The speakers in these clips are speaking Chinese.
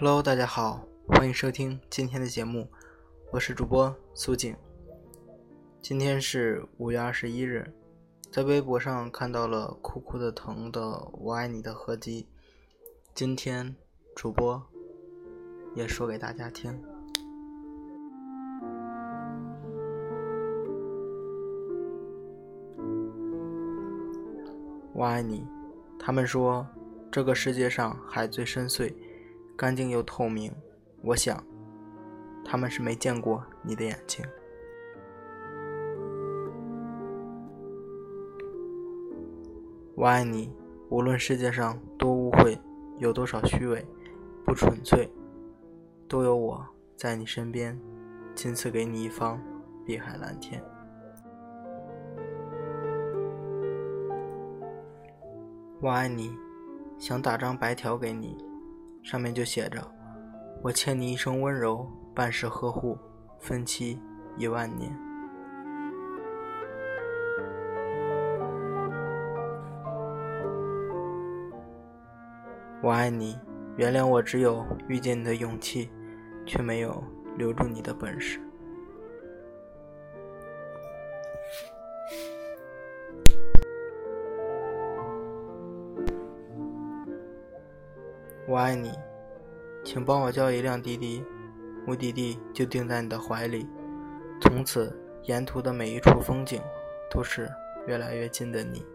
Hello，大家好，欢迎收听今天的节目，我是主播苏景。今天是五月二十一日，在微博上看到了酷酷的疼的“我爱你”的合集，今天主播也说给大家听。我爱你，他们说这个世界上海最深邃。干净又透明，我想，他们是没见过你的眼睛。我爱你，无论世界上多污秽，有多少虚伪，不纯粹，都有我在你身边，亲赐给你一方碧海蓝天。我爱你，想打张白条给你。上面就写着：“我欠你一生温柔，半世呵护，分期一万年。”我爱你，原谅我只有遇见你的勇气，却没有留住你的本事。我爱你，请帮我叫一辆滴滴，目的地就定在你的怀里。从此，沿途的每一处风景，都是越来越近的你。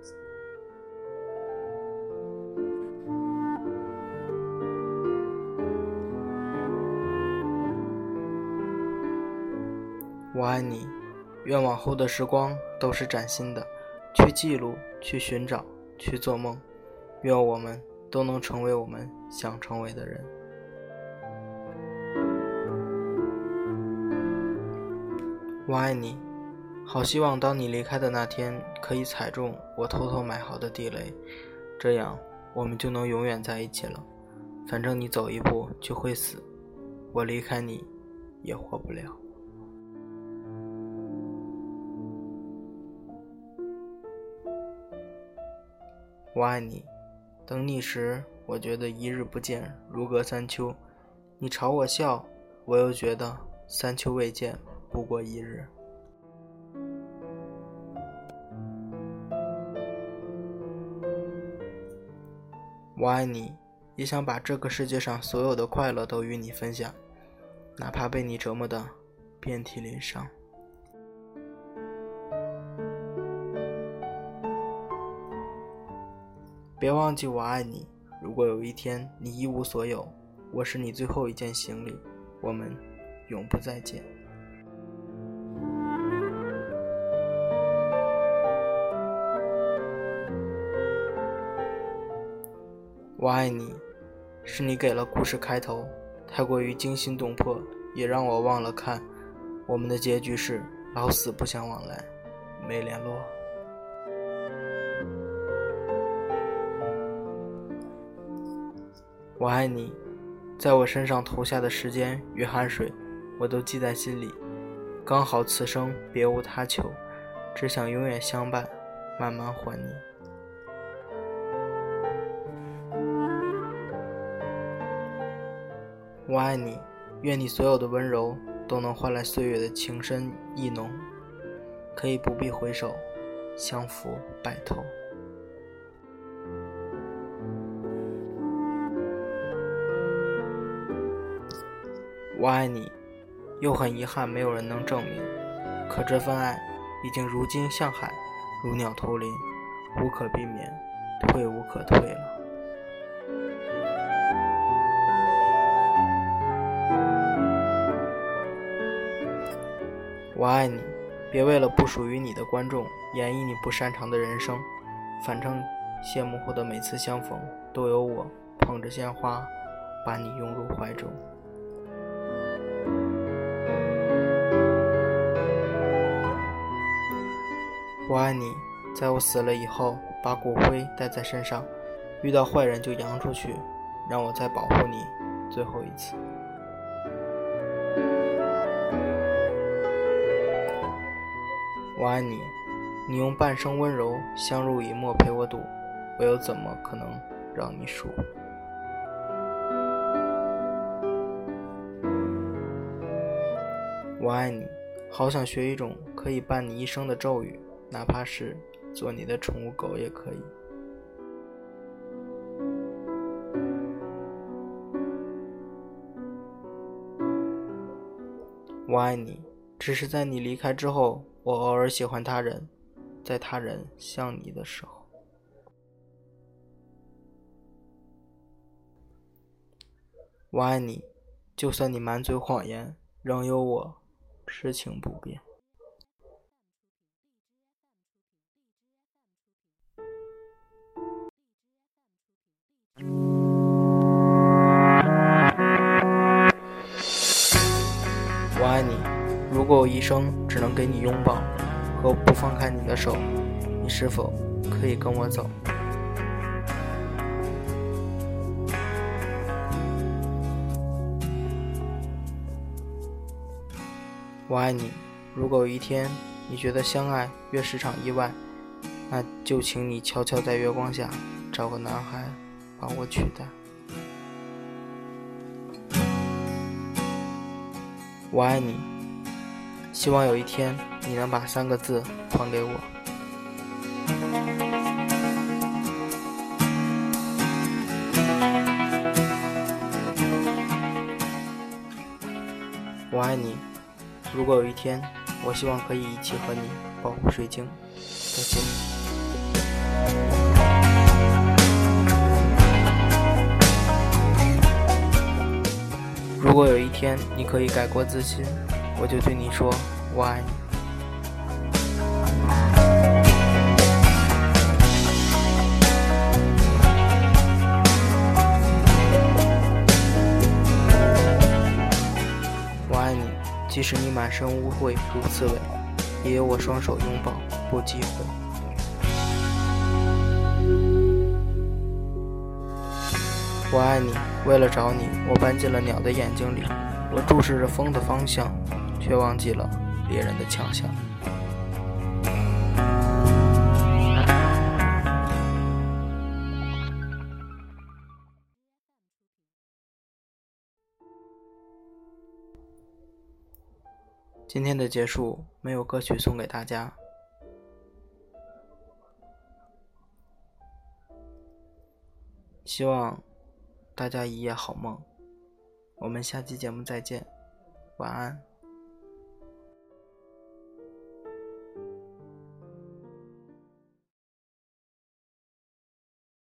我爱你，愿往后的时光都是崭新的，去记录，去寻找，去做梦。愿我们。都能成为我们想成为的人。我爱你，好希望当你离开的那天，可以踩中我偷偷埋好的地雷，这样我们就能永远在一起了。反正你走一步就会死，我离开你也活不了。我爱你。等你时，我觉得一日不见如隔三秋；你朝我笑，我又觉得三秋未见不过一日。我爱你，也想把这个世界上所有的快乐都与你分享，哪怕被你折磨的遍体鳞伤。别忘记我爱你。如果有一天你一无所有，我是你最后一件行李，我们永不再见。我爱你，是你给了故事开头，太过于惊心动魄，也让我忘了看。我们的结局是老死不相往来，没联络。我爱你，在我身上投下的时间与汗水，我都记在心里。刚好此生别无他求，只想永远相伴，慢慢还你。我爱你，愿你所有的温柔都能换来岁月的情深意浓，可以不必回首，相扶白头。我爱你，又很遗憾没有人能证明。可这份爱已经如今向海，如鸟投林，无可避免，退无可退了。我爱你，别为了不属于你的观众演绎你不擅长的人生。反正谢幕后的每次相逢，都有我捧着鲜花，把你拥入怀中。我爱你在我死了以后把骨灰带在身上遇到坏人就扬出去让我再保护你最后一次。我爱你你用半生温柔相濡以沫陪我赌我又怎么可能让你输？我爱你好想学一种可以伴你一生的咒语哪怕是做你的宠物狗也可以。我爱你，只是在你离开之后，我偶尔喜欢他人，在他人像你的时候。我爱你，就算你满嘴谎言，仍有我痴情不变。如果我一生只能给你拥抱，和不放开你的手，你是否可以跟我走？我爱你。如果有一天你觉得相爱越是场意外，那就请你悄悄在月光下找个男孩把我取代。我爱你。希望有一天你能把三个字还给我。我爱你。如果有一天，我希望可以一起和你保护水晶。再见。如果有一天你可以改过自新，我就对你说我爱你。我爱你即使你满身污秽如刺猬，也有我双手拥抱不忌讳。我爱你，为了找你，我搬进了鸟的眼睛里。我注视着风的方向，却忘记了猎人的强项。今天的结束没有歌曲送给大家，希望大家一夜好梦。我们下期节目再见，晚安。